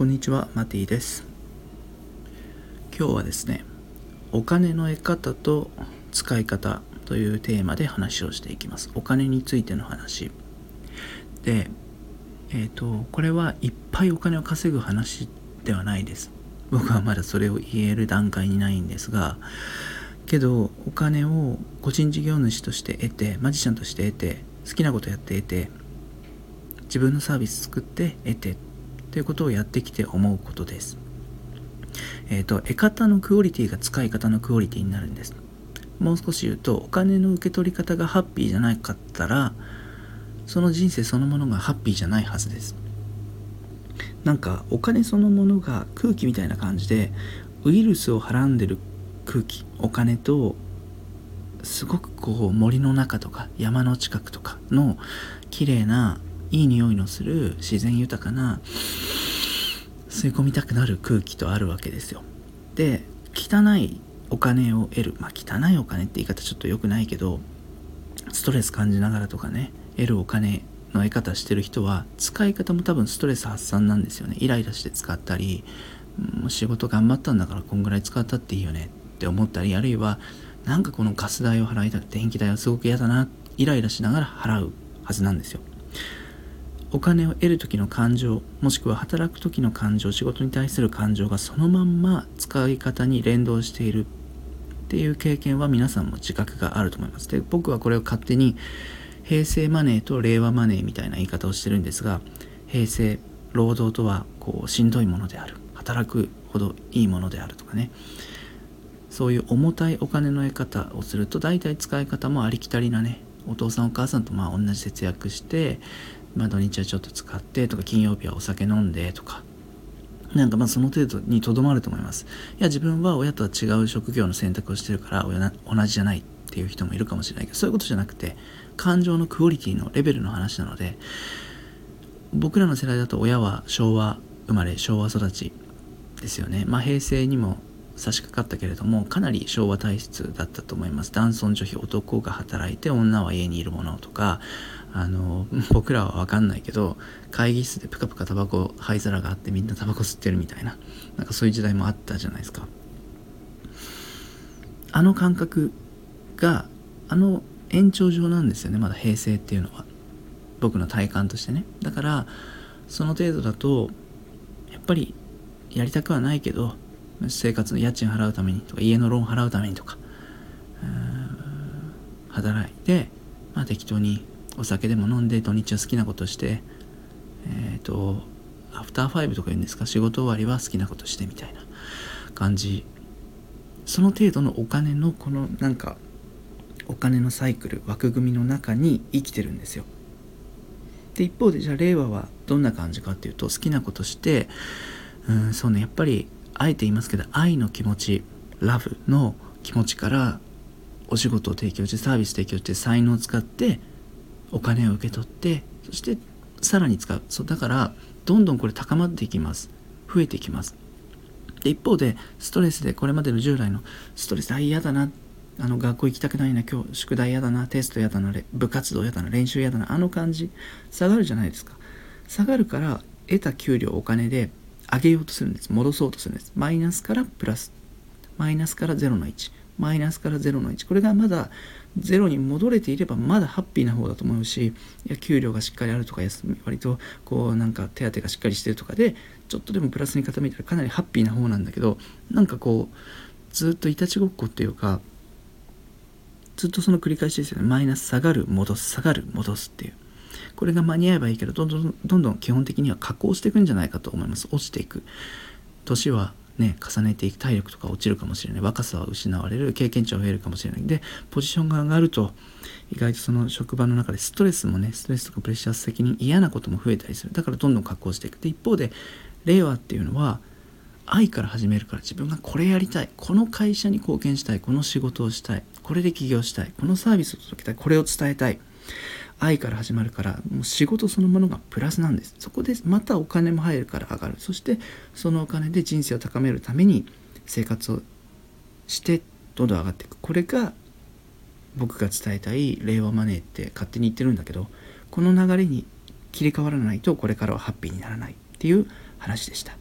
こんにちは、マティです。今日はですね、お金の得方と使い方というテーマで話をしていきます。お金についての話。で、えっ、ー、と、これはいっぱいお金を稼ぐ話ではないです。僕はまだそれを言える段階にないんですが、けど、お金を個人事業主として得て、マジシャンとして得て、好きなことやって得て、自分のサービス作って得てということをやってきて思うことです。えっ、ー、と、得方のクオリティが使い方のクオリティになるんです。もう少し言うと、お金の受け取り方がハッピーじゃなかったら、その人生そのものがハッピーじゃないはずです。なんか、お金そのものが空気みたいな感じで、ウイルスをはらんでる空気、お金と、すごくこう森の中とか山の近くとかの綺麗ないい匂いのする自然豊かな吸い込みたくなる空気とあるわけですよ。で汚いお金を得る。まあ汚いお金って言い方ちょっと良くないけどストレス感じながらとかね得るお金の得方してる人は使い方も多分ストレス発散なんですよね。イライラして使ったりもう仕事頑張ったんだからこんぐらい使ったっていいよね。って思ったりあるいはなんかこのガス代を払いたくて電気代はすごく嫌だな。イライラしながら払うはずなんですよ。お金を得る時の感情もしくは働く時の感情仕事に対する感情がそのまんま使い方に連動しているっていう経験は皆さんも自覚があると思います。で僕はこれを勝手に平成マネーと令和マネーみたいな言い方をしてるんですが平成労働とはこうしんどいものである。働くほどいいものであるとかね。そういう重たいお金の得方をすると大体使い方もありきたりなね。お父さんお母さんとまあ同じ節約してまあ、土日はちょっと使ってとか金曜日はお酒飲んでとか。なんかまあその程度にとどまると思います。いや自分は親とは違う職業の選択をしてるから親な同じじゃないっていう人もいるかもしれないけどそういうことじゃなくて感情のクオリティのレベルの話なので僕らの世代だと親は昭和生まれ昭和育ちですよね。まあ平成にも差し掛かったけれどもかなり昭和体質だったと思います。男尊女卑男が働いて女は家にいるものとかあの僕らは分かんないけど会議室でプカプカタバコ灰皿があってみんなタバコ吸ってるみたいななんかそういう時代もあったじゃないですか。あの感覚があの延長上なんですよねまだ平成っていうのは。僕の体感としてね。だからその程度だとやっぱりやりたくはないけど生活の家賃払うためにとか家のローン払うためにとか働いて、まあ、適当にお酒でも飲んで土日は好きなことしてえっ、ー、とアフターファイブとか言うんですか？仕事終わりは好きなことしてみたいな感じ。その程度のお金のこのなんかお金のサイクル枠組みの中に生きてるんですよ。で一方でじゃあ令和はどんな感じかっていうと好きなことしてうんそうねやっぱりあえて言いますけど愛の気持ちラブの気持ちからお仕事を提供してサービス提供して才能を使ってお金を受け取ってそしてさらに使う。そうだからどんどんこれ高まっていきます。増えていきます。で一方でストレスでこれまでの従来のストレスあ嫌だなあの学校行きたくないな今日宿題嫌だなテスト嫌だな部活動嫌だな練習嫌だなあの感じ。下がるじゃないですか。下がるから得た給料お金で上げようとするんです。戻そうとするんです。マイナスからプラス。マイナスから0の1マイナスから0の1これがまだ0に戻れていればまだハッピーな方だと思うしいや給料がしっかりあるとか休み割とこうなんか手当がしっかりしてるとかでちょっとでもプラスに傾いたらかなりハッピーな方なんだけどなんかこうずっといたちごっこっていうかずっとその繰り返しですよね。マイナス下がる戻す下がる戻すっていう。これが間に合えばいいけどどんどんどんどん基本的には加工していくんじゃないかと思います。落ちていく。年はね重ねていく体力とか落ちるかもしれない。若さは失われる。経験値は増えるかもしれない。でポジションが上がると意外とその職場の中でストレスもねストレスとかプレッシャー責任嫌なことも増えたりする。だからどんどん加工していく。で一方で令和っていうのは愛から始めるから自分がこれやりたい。この会社に貢献したい。この仕事をしたい。これで起業したい。このサービスを届けたい。これを伝えたい。愛から始まるからもう仕事そのものがプラスなんです。そこでまたお金も入るから上がる。そしてそのお金で人生を高めるために生活をしてどんどん上がっていく。これが僕が伝えたい令和マネーって勝手に言ってるんだけどこの流れに切り替わらないとこれからはハッピーにならないっていう話でした。